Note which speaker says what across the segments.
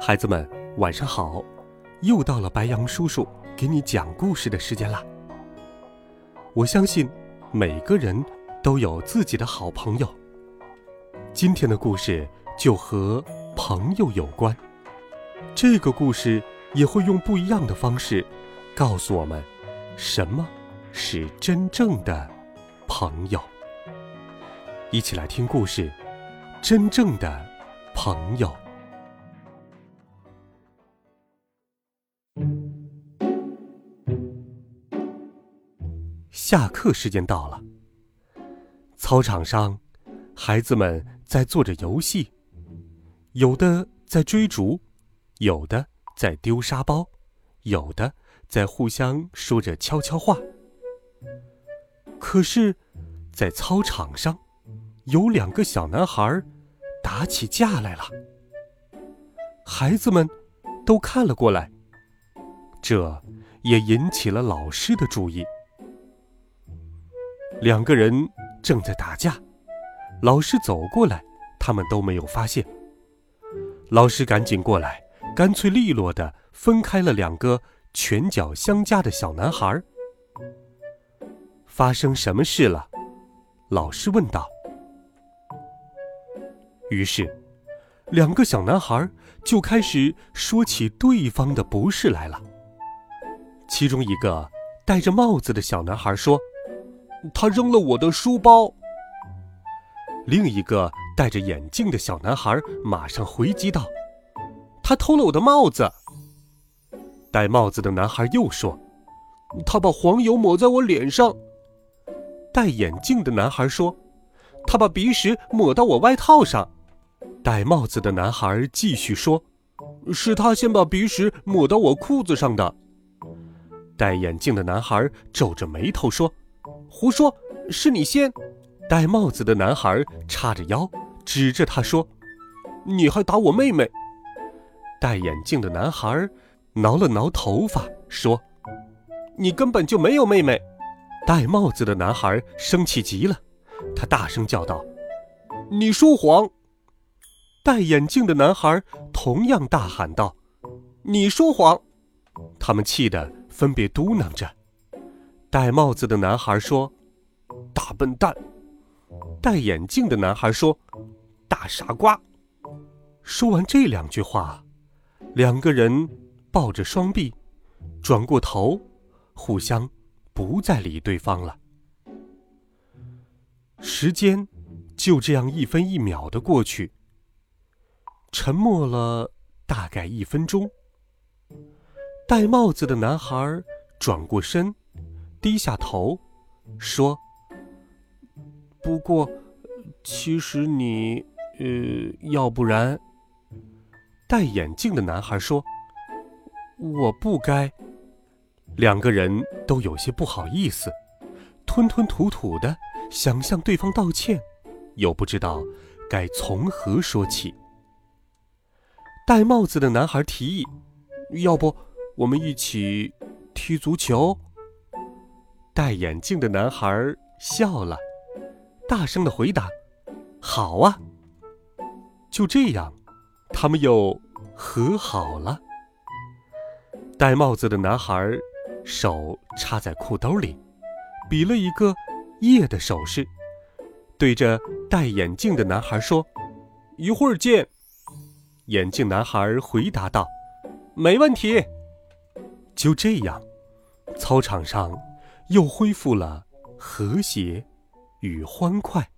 Speaker 1: 孩子们，晚上好！又到了白杨叔叔给你讲故事的时间啦。我相信每个人都有自己的好朋友。今天的故事就和朋友有关。这个故事也会用不一样的方式告诉我们，什么是真正的朋友。一起来听故事：真正的朋友。下课时间到了。操场上，孩子们在做着游戏，有的在追逐，有的在丢沙包，有的在互相说着悄悄话。可是，在操场上，有两个小男孩打起架来了。孩子们都看了过来，这也引起了老师的注意。两个人正在打架，老师走过来，他们都没有发现。老师赶紧过来，干脆利落的分开了两个拳脚相加的小男孩。发生什么事了？老师问道。于是，两个小男孩就开始说起对方的不是来了。其中一个戴着帽子的小男孩说。他扔了我的书包。另一个戴着眼镜的小男孩马上回击道：“他偷了我的帽子。”戴帽子的男孩又说：“他把黄油抹在我脸上。”戴眼镜的男孩说：“他把鼻屎抹到我外套上。”戴帽子的男孩继续说：“是他先把鼻屎抹到我裤子上的。”戴眼镜的男孩皱着眉头说。胡说！是你先。戴帽子的男孩叉着腰，指着他说：“你还打我妹妹！”戴眼镜的男孩挠了挠头发，说：“你根本就没有妹妹。”戴帽子的男孩生气极了，他大声叫道：“你说谎！”戴眼镜的男孩同样大喊道：“你说谎！”他们气得分别嘟囔着。戴帽子的男孩说：“大笨蛋。”戴眼镜的男孩说：“大傻瓜。”说完这两句话，两个人抱着双臂，转过头，互相不再理对方了。时间就这样一分一秒的过去，沉默了大概一分钟。戴帽子的男孩转过身。低下头，说：“不过，其实你……呃，要不然……”戴眼镜的男孩说：“我不该。”两个人都有些不好意思，吞吞吐吐的想向对方道歉，又不知道该从何说起。戴帽子的男孩提议：“要不，我们一起踢足球？”戴眼镜的男孩笑了，大声的回答：“好啊。”就这样，他们又和好了。戴帽子的男孩手插在裤兜里，比了一个耶的手势，对着戴眼镜的男孩说：“一会儿见。”眼镜男孩回答道：“没问题。”就这样，操场上。又恢复了和谐与欢快。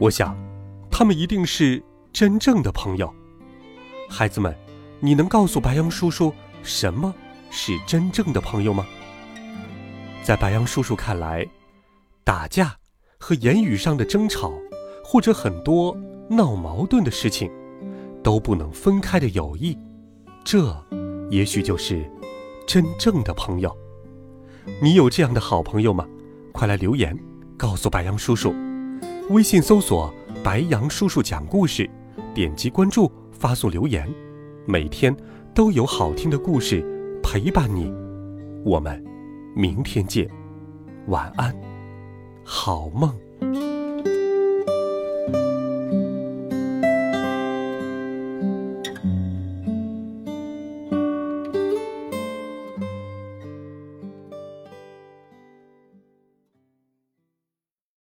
Speaker 1: 我想，他们一定是真正的朋友。孩子们，你能告诉白杨叔叔什么是真正的朋友吗？在白杨叔叔看来，打架和言语上的争吵或者很多闹矛盾的事情，都不能分开的友谊，这也许就是真正的朋友。你有这样的好朋友吗？快来留言，告诉白杨叔叔。微信搜索“白杨叔叔讲故事”，点击关注，发送留言，每天都有好听的故事陪伴你。我们明天见，晚安，好梦。